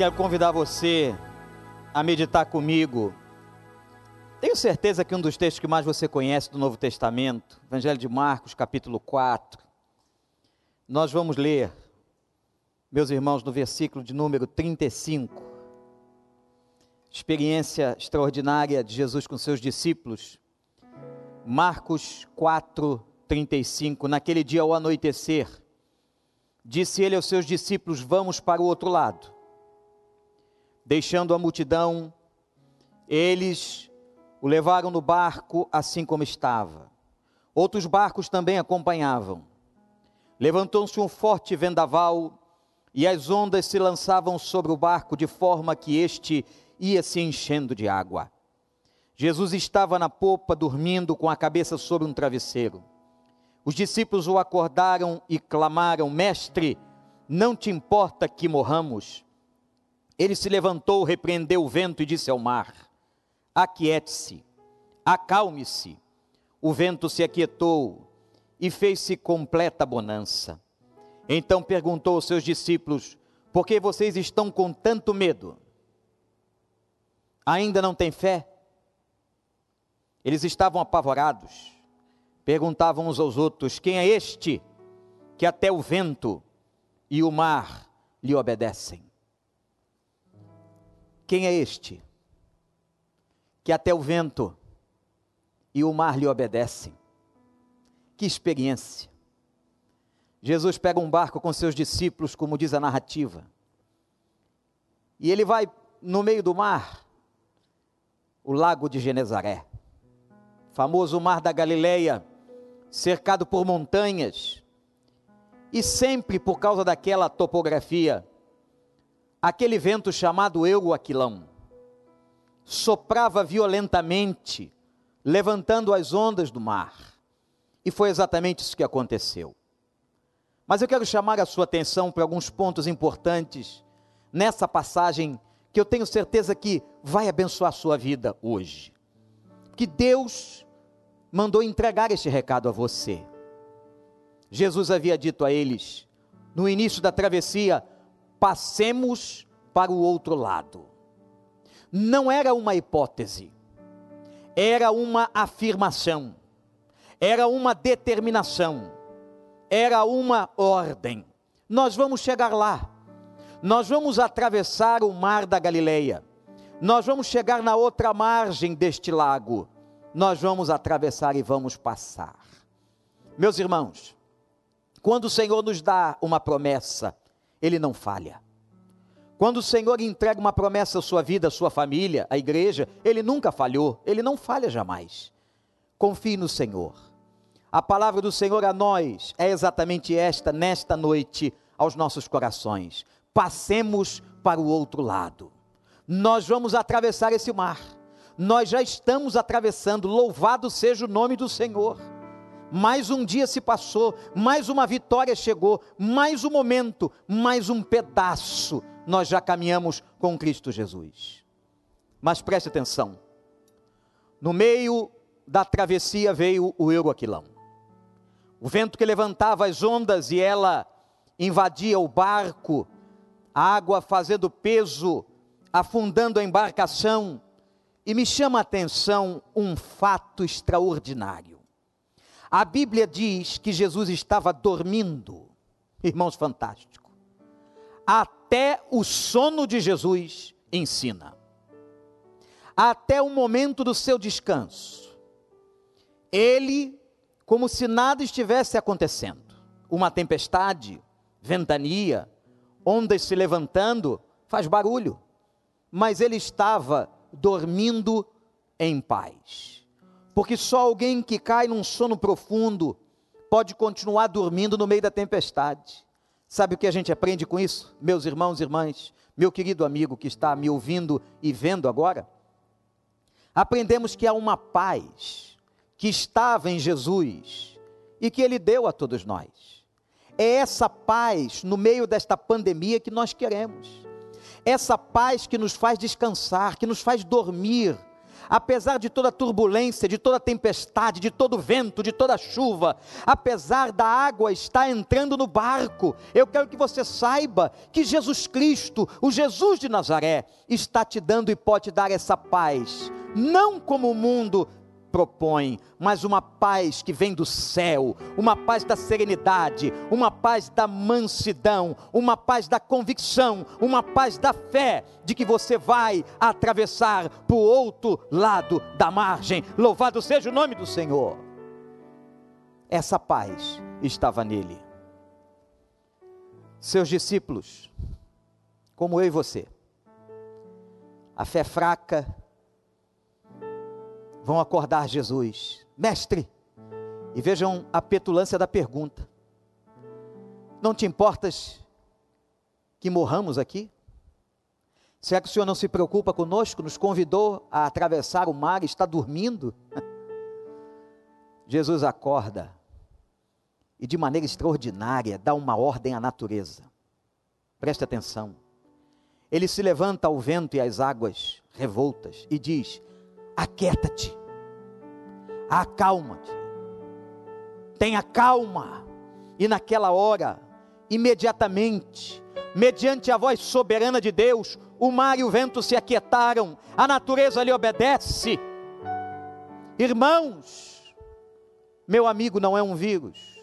quero convidar você a meditar comigo. Tenho certeza que um dos textos que mais você conhece do Novo Testamento, Evangelho de Marcos, capítulo 4. Nós vamos ler, meus irmãos, no versículo de número 35. Experiência extraordinária de Jesus com seus discípulos. Marcos 4, 35. Naquele dia ao anoitecer, disse ele aos seus discípulos: Vamos para o outro lado. Deixando a multidão, eles o levaram no barco assim como estava. Outros barcos também acompanhavam. Levantou-se um forte vendaval e as ondas se lançavam sobre o barco de forma que este ia se enchendo de água. Jesus estava na popa dormindo com a cabeça sobre um travesseiro. Os discípulos o acordaram e clamaram: Mestre, não te importa que morramos? Ele se levantou, repreendeu o vento e disse ao mar: Aquiete-se, acalme-se. O vento se aquietou e fez-se completa bonança. Então perguntou aos seus discípulos: Por que vocês estão com tanto medo? Ainda não têm fé? Eles estavam apavorados. Perguntavam uns aos outros: Quem é este que até o vento e o mar lhe obedecem? Quem é este que até o vento e o mar lhe obedecem? Que experiência! Jesus pega um barco com seus discípulos, como diz a narrativa, e ele vai no meio do mar, o lago de Genezaré, famoso mar da Galileia, cercado por montanhas, e sempre por causa daquela topografia, aquele vento chamado Euaquilão soprava violentamente, levantando as ondas do mar. E foi exatamente isso que aconteceu. Mas eu quero chamar a sua atenção para alguns pontos importantes nessa passagem que eu tenho certeza que vai abençoar a sua vida hoje. Que Deus mandou entregar este recado a você. Jesus havia dito a eles, no início da travessia: passemos para o outro lado. Não era uma hipótese, era uma afirmação, era uma determinação, era uma ordem. Nós vamos chegar lá, nós vamos atravessar o mar da Galileia, nós vamos chegar na outra margem deste lago, nós vamos atravessar e vamos passar. Meus irmãos, quando o Senhor nos dá uma promessa, Ele não falha. Quando o Senhor entrega uma promessa à sua vida, à sua família, à igreja, Ele nunca falhou, Ele não falha jamais. Confie no Senhor. A palavra do Senhor a nós é exatamente esta, nesta noite, aos nossos corações. Passemos para o outro lado. Nós vamos atravessar esse mar. Nós já estamos atravessando, louvado seja o nome do Senhor mais um dia se passou, mais uma vitória chegou, mais um momento, mais um pedaço, nós já caminhamos com Cristo Jesus. Mas preste atenção, no meio da travessia veio o Euroaquilão, o vento que levantava as ondas e ela invadia o barco, a água fazendo peso, afundando a embarcação, e me chama a atenção um fato extraordinário. A Bíblia diz que Jesus estava dormindo, irmãos, fantástico. Até o sono de Jesus ensina. Até o momento do seu descanso. Ele, como se nada estivesse acontecendo, uma tempestade, ventania, ondas se levantando, faz barulho, mas ele estava dormindo em paz porque só alguém que cai num sono profundo pode continuar dormindo no meio da tempestade. Sabe o que a gente aprende com isso, meus irmãos e irmãs, meu querido amigo que está me ouvindo e vendo agora? Aprendemos que há uma paz que estava em Jesus e que ele deu a todos nós. É essa paz no meio desta pandemia que nós queremos. Essa paz que nos faz descansar, que nos faz dormir, apesar de toda turbulência, de toda tempestade, de todo vento, de toda chuva, apesar da água estar entrando no barco, eu quero que você saiba que Jesus Cristo, o Jesus de Nazaré, está te dando e pode dar essa paz, não como o mundo propõe, mas uma paz que vem do céu, uma paz da serenidade, uma paz da mansidão, uma paz da convicção, uma paz da fé de que você vai atravessar para o outro lado da margem. Louvado seja o nome do Senhor. Essa paz estava nele. Seus discípulos, como eu e você, a fé fraca, vão acordar Jesus, mestre, e vejam a petulância da pergunta: Não te importas que morramos aqui? Será que o Senhor não se preocupa conosco? Nos convidou a atravessar o mar e está dormindo? Jesus acorda e, de maneira extraordinária, dá uma ordem à natureza. Preste atenção. Ele se levanta ao vento e às águas revoltas e diz: aquieta-te, acalma-te, tenha calma. E naquela hora, imediatamente, mediante a voz soberana de Deus, o mar e o vento se aquietaram, a natureza lhe obedece. Irmãos, meu amigo não é um vírus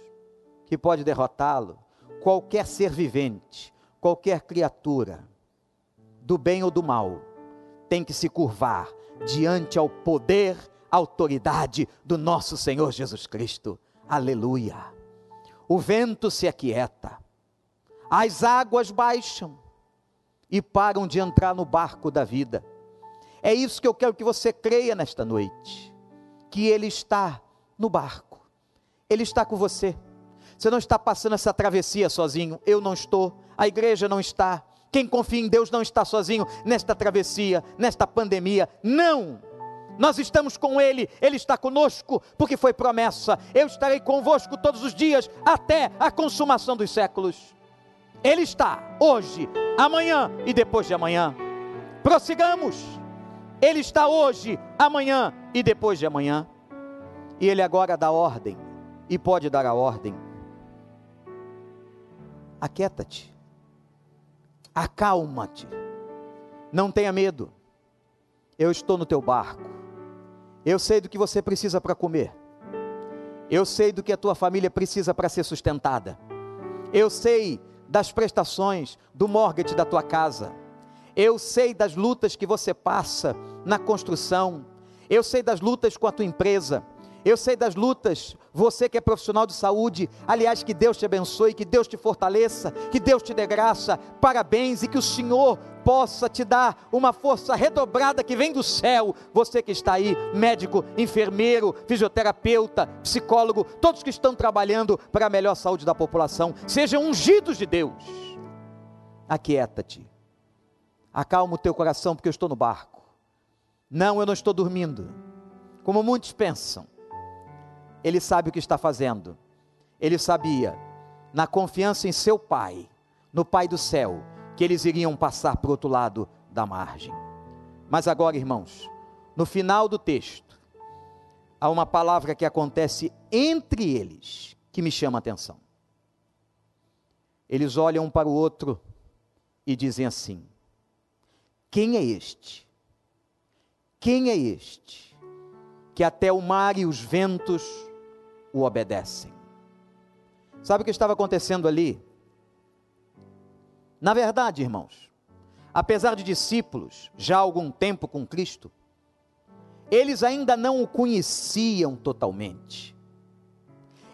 que pode derrotá-lo. Qualquer ser vivente, qualquer criatura, do bem ou do mal, tem que se curvar diante ao poder, autoridade do nosso Senhor Jesus Cristo. Aleluia. O vento se aquieta, as águas baixam e param de entrar no barco da vida. É isso que eu quero que você creia nesta noite, que Ele está no barco, Ele está com você. Você não está passando essa travessia sozinho, eu não estou, a igreja não está, quem confia em Deus não está sozinho nesta travessia, nesta pandemia. Não! Nós estamos com Ele, Ele está conosco, porque foi promessa: eu estarei convosco todos os dias, até a consumação dos séculos. Ele está hoje, amanhã e depois de amanhã. Prossigamos. Ele está hoje, amanhã e depois de amanhã. E Ele agora dá ordem, e pode dar a ordem. Aquieta-te acalma-te, não tenha medo, eu estou no teu barco, eu sei do que você precisa para comer, eu sei do que a tua família precisa para ser sustentada, eu sei das prestações do mortgage da tua casa, eu sei das lutas que você passa na construção, eu sei das lutas com a tua empresa, eu sei das lutas, você que é profissional de saúde, aliás, que Deus te abençoe, que Deus te fortaleça, que Deus te dê graça, parabéns e que o Senhor possa te dar uma força redobrada que vem do céu. Você que está aí, médico, enfermeiro, fisioterapeuta, psicólogo, todos que estão trabalhando para a melhor saúde da população, sejam ungidos de Deus. Aquieta-te, acalma o teu coração, porque eu estou no barco. Não, eu não estou dormindo, como muitos pensam ele sabe o que está fazendo. Ele sabia, na confiança em seu Pai, no Pai do céu, que eles iriam passar para o outro lado da margem. Mas agora, irmãos, no final do texto, há uma palavra que acontece entre eles que me chama a atenção. Eles olham um para o outro e dizem assim: Quem é este? Quem é este? Que até o mar e os ventos o obedecem. Sabe o que estava acontecendo ali? Na verdade, irmãos, apesar de discípulos já há algum tempo com Cristo, eles ainda não o conheciam totalmente.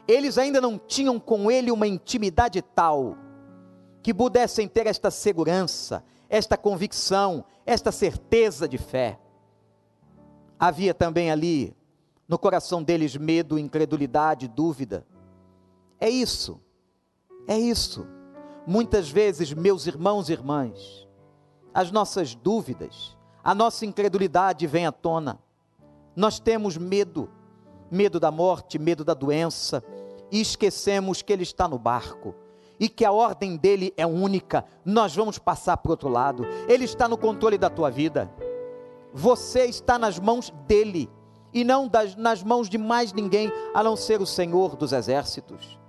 Eles ainda não tinham com ele uma intimidade tal que pudessem ter esta segurança, esta convicção, esta certeza de fé. Havia também ali no coração deles medo, incredulidade, dúvida. É isso, é isso. Muitas vezes, meus irmãos e irmãs, as nossas dúvidas, a nossa incredulidade vem à tona. Nós temos medo, medo da morte, medo da doença, e esquecemos que Ele está no barco e que a ordem dele é única. Nós vamos passar para o outro lado. Ele está no controle da tua vida. você está nas mãos dele e não das, nas mãos de mais ninguém a não ser o Senhor dos exércitos.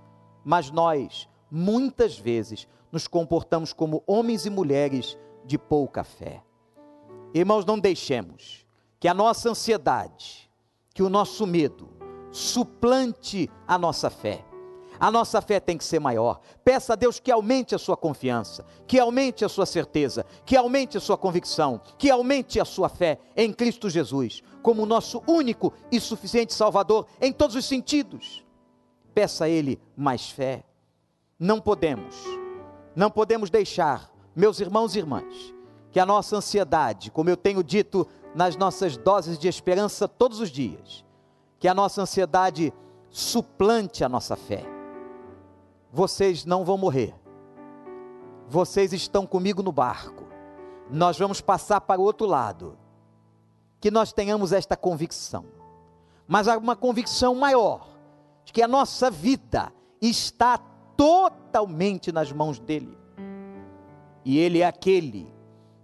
Mas nós, muitas vezes, nos comportamos como homens e mulheres de pouca fé. Irmãos, não deixemos que a nossa ansiedade, que o nosso medo, suplante a nossa fé. A nossa fé tem que ser maior. Peça a Deus que aumente a sua confiança, que aumente a sua certeza, que aumente a sua convicção, que aumente a sua fé em Cristo Jesus, como nosso único e suficiente Salvador em todos os sentidos. Peça a Ele mais fé. Não podemos, não podemos deixar, meus irmãos e irmãs, que a nossa ansiedade, como eu tenho dito nas nossas doses de esperança todos os dias, que a nossa ansiedade suplante a nossa fé vocês não vão morrer. Vocês estão comigo no barco. Nós vamos passar para o outro lado. Que nós tenhamos esta convicção. Mas há uma convicção maior de que a nossa vida está totalmente nas mãos dele. E ele é aquele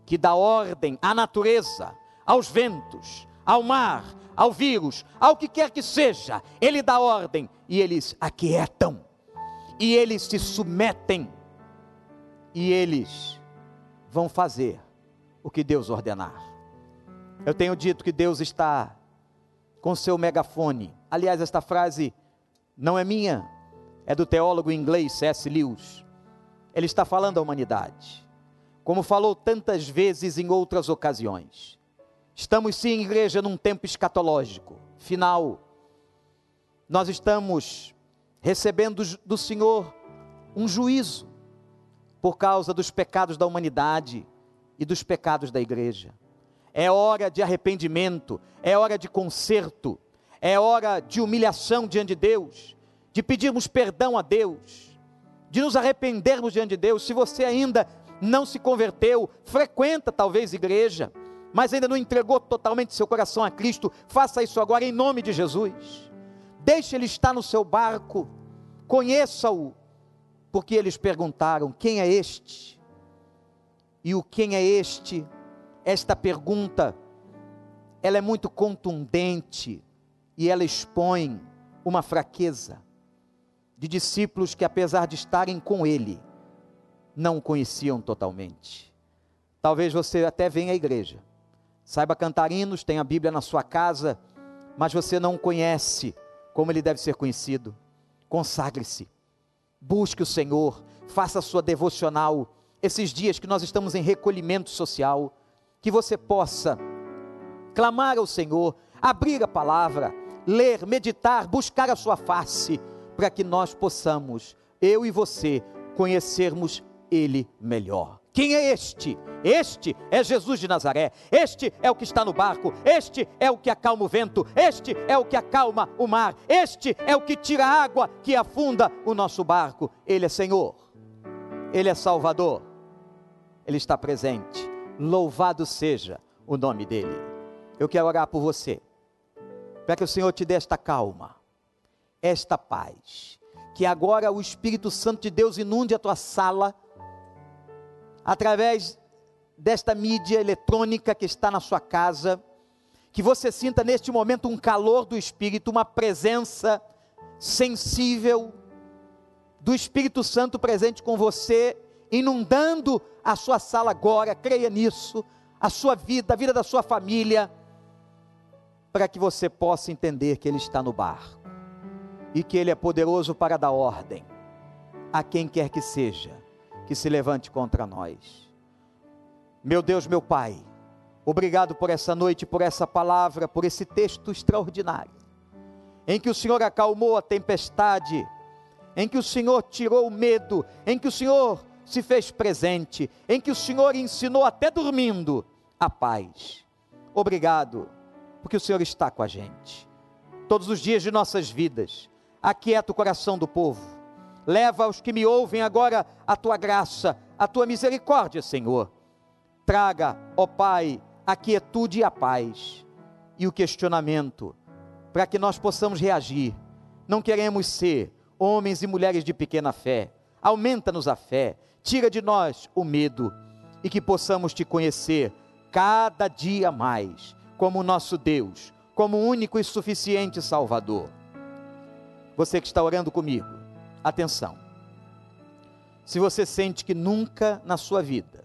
que dá ordem à natureza, aos ventos, ao mar, ao vírus, ao que quer que seja. Ele dá ordem e eles aquietam e eles se submetem, e eles vão fazer o que Deus ordenar. Eu tenho dito que Deus está com seu megafone. Aliás, esta frase não é minha, é do teólogo inglês C.S. Lewis. Ele está falando à humanidade, como falou tantas vezes em outras ocasiões. Estamos sim, igreja, num tempo escatológico, final. Nós estamos recebendo do Senhor um juízo por causa dos pecados da humanidade e dos pecados da igreja. É hora de arrependimento, é hora de conserto, é hora de humilhação diante de Deus, de pedirmos perdão a Deus, de nos arrependermos diante de Deus. Se você ainda não se converteu, frequenta talvez igreja, mas ainda não entregou totalmente seu coração a Cristo, faça isso agora em nome de Jesus deixe ele estar no seu barco, conheça-o, porque eles perguntaram: quem é este? E o quem é este? Esta pergunta, ela é muito contundente e ela expõe uma fraqueza de discípulos que, apesar de estarem com ele, não o conheciam totalmente. Talvez você até venha à igreja, saiba cantar hinos, tenha a Bíblia na sua casa, mas você não conhece como ele deve ser conhecido. Consagre-se, busque o Senhor, faça a sua devocional. Esses dias que nós estamos em recolhimento social, que você possa clamar ao Senhor, abrir a palavra, ler, meditar, buscar a sua face, para que nós possamos, eu e você, conhecermos Ele melhor. Quem é este? Este é Jesus de Nazaré. Este é o que está no barco. Este é o que acalma o vento. Este é o que acalma o mar. Este é o que tira a água que afunda o nosso barco. Ele é Senhor. Ele é Salvador. Ele está presente. Louvado seja o nome dele. Eu quero orar por você, para que o Senhor te dê esta calma, esta paz. Que agora o Espírito Santo de Deus inunde a tua sala através desta mídia eletrônica que está na sua casa, que você sinta neste momento um calor do Espírito, uma presença sensível do Espírito Santo presente com você, inundando a sua sala agora, creia nisso, a sua vida, a vida da sua família, para que você possa entender que Ele está no barco e que Ele é poderoso para dar ordem a quem quer que seja que se levante contra nós. Meu Deus, meu Pai, obrigado por essa noite, por essa palavra, por esse texto extraordinário, em que o Senhor acalmou a tempestade, em que o Senhor tirou o medo, em que o Senhor se fez presente, em que o Senhor ensinou até dormindo a paz. Obrigado, porque o Senhor está com a gente. Todos os dias de nossas vidas, aquieta o coração do povo Leva aos que me ouvem agora a tua graça, a tua misericórdia, Senhor. Traga, ó Pai, a quietude e a paz e o questionamento, para que nós possamos reagir. Não queremos ser homens e mulheres de pequena fé. Aumenta-nos a fé, tira de nós o medo e que possamos te conhecer cada dia mais como nosso Deus, como único e suficiente Salvador. Você que está orando comigo, atenção. Se você sente que nunca na sua vida,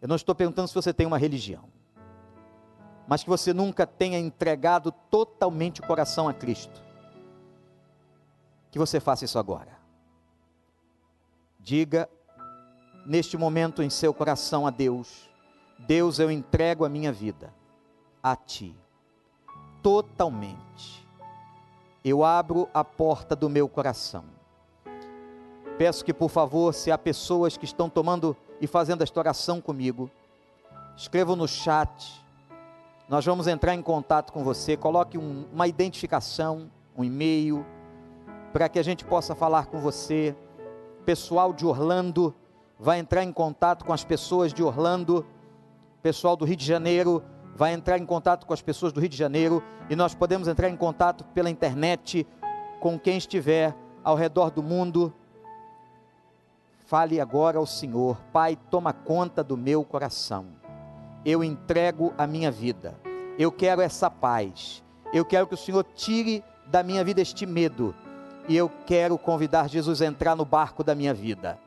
eu não estou perguntando se você tem uma religião, mas que você nunca tenha entregado totalmente o coração a Cristo, que você faça isso agora. Diga neste momento em seu coração a Deus: Deus, eu entrego a minha vida a Ti, totalmente. Eu abro a porta do meu coração. Peço que, por favor, se há pessoas que estão tomando e fazendo esta oração comigo, escrevam no chat nós vamos entrar em contato com você. Coloque um, uma identificação, um e-mail, para que a gente possa falar com você. Pessoal de Orlando vai entrar em contato com as pessoas de Orlando. Pessoal do Rio de Janeiro vai entrar em contato com as pessoas do Rio de Janeiro. E nós podemos entrar em contato pela internet com quem estiver ao redor do mundo. Fale agora ao Senhor, Pai, toma conta do meu coração eu entrego a minha vida. Eu quero essa paz. Eu quero que o Senhor tire da minha vida este medo. E eu quero convidar Jesus a entrar no barco da minha vida.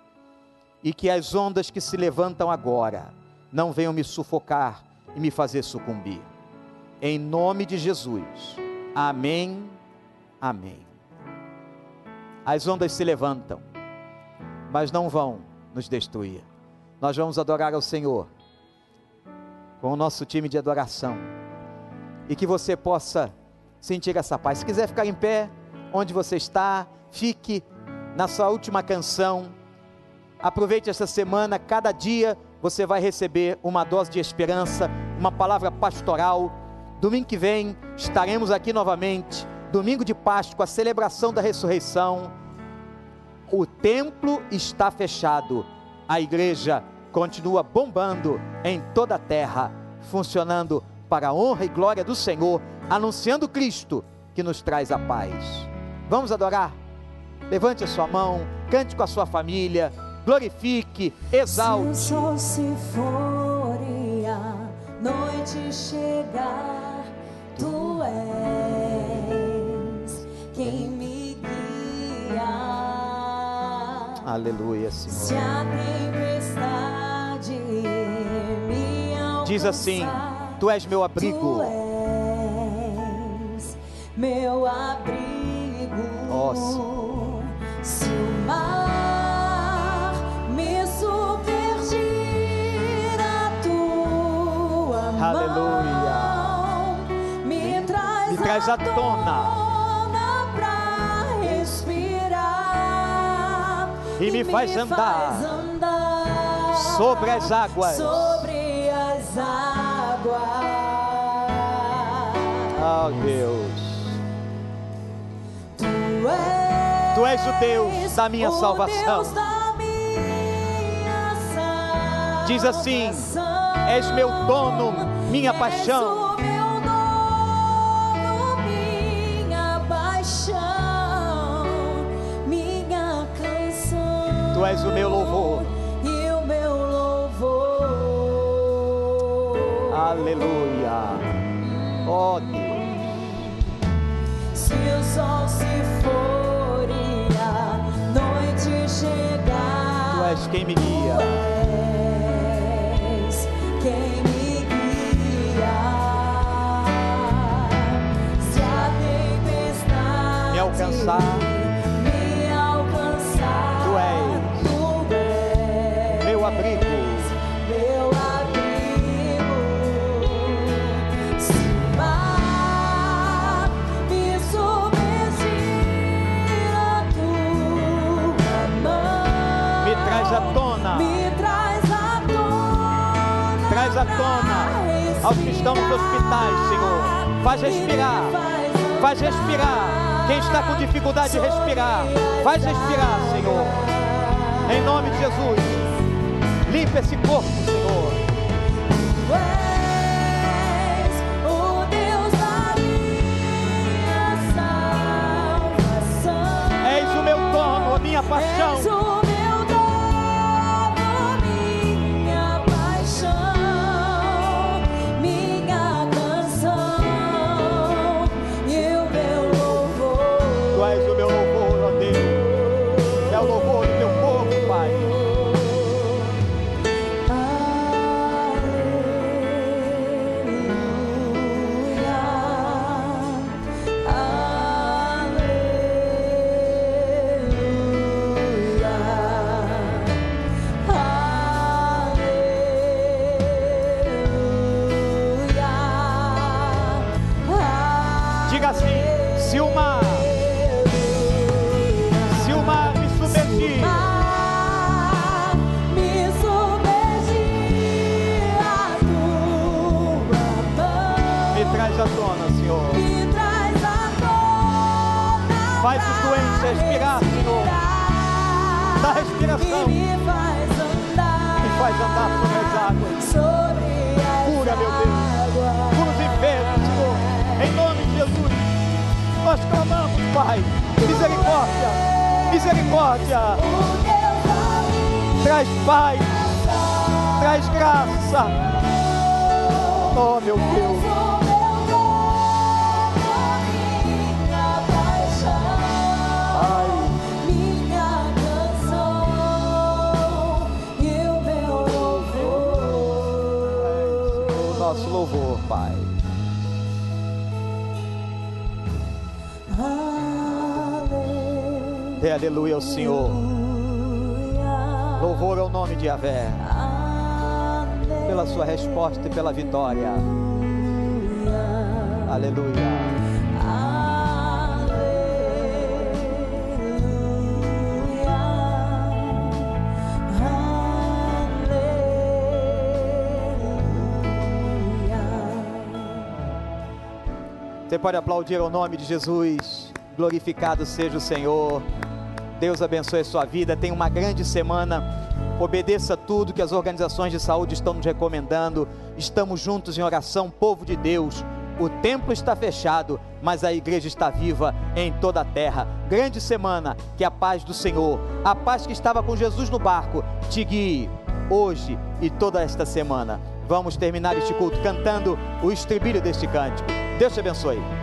E que as ondas que se levantam agora não venham me sufocar e me fazer sucumbir. Em nome de Jesus. Amém. Amém. As ondas se levantam, mas não vão nos destruir. Nós vamos adorar ao Senhor com o nosso time de adoração. E que você possa sentir essa paz. Se quiser ficar em pé, onde você está, fique na sua última canção. Aproveite essa semana, cada dia você vai receber uma dose de esperança, uma palavra pastoral. Domingo que vem estaremos aqui novamente, domingo de Páscoa, a celebração da ressurreição. O templo está fechado, a igreja continua bombando em toda a terra, funcionando para a honra e glória do Senhor, anunciando Cristo que nos traz a paz. Vamos adorar? Levante a sua mão, cante com a sua família, glorifique, exalte. Noite chegar, tu és quem me guia. Aleluia, Se Senhor. a tempestade me Diz assim: alcançar, Tu és meu abrigo. Tu és meu abrigo. Ó, Se o mar traz, à tona. E me faz andar sobre as águas. sobre as águas. Oh Deus, Tu és, Tu és o Deus da minha salvação. Deus da minha Diz assim, és meu dono, minha paixão. Tu és o meu louvor. E o meu louvor. aleluia. Oh Deus, Se o sol se for e a noite chegar, Tu és quem me guia. és quem me guia. Se a tempestade Me alcançar, estão nos hospitais, Senhor. Faz respirar, faz respirar. Quem está com dificuldade de respirar, faz respirar, Senhor. Em nome de Jesus, limpa esse corpo, Senhor. Faz os doentes respirar, Senhor. Dá respiração. Me faz andar. Sobre as águas. Cura, meu Deus. Cura os enfermos, Senhor. Em nome de Jesus. Nós clamamos, Pai. Misericórdia. Misericórdia. Traz paz. Traz graça. Oh, meu Deus. Louvor, Pai. Dê aleluia ao Senhor. Louvor ao nome de Yahvé. Pela sua resposta e pela vitória. Aleluia. Você pode aplaudir ao nome de Jesus. Glorificado seja o Senhor. Deus abençoe a sua vida. Tenha uma grande semana. Obedeça tudo que as organizações de saúde estão nos recomendando. Estamos juntos em oração, povo de Deus. O templo está fechado, mas a igreja está viva em toda a terra. Grande semana, que a paz do Senhor, a paz que estava com Jesus no barco, te guie hoje e toda esta semana. Vamos terminar este culto cantando o estribilho deste cântico. Deus te abençoe.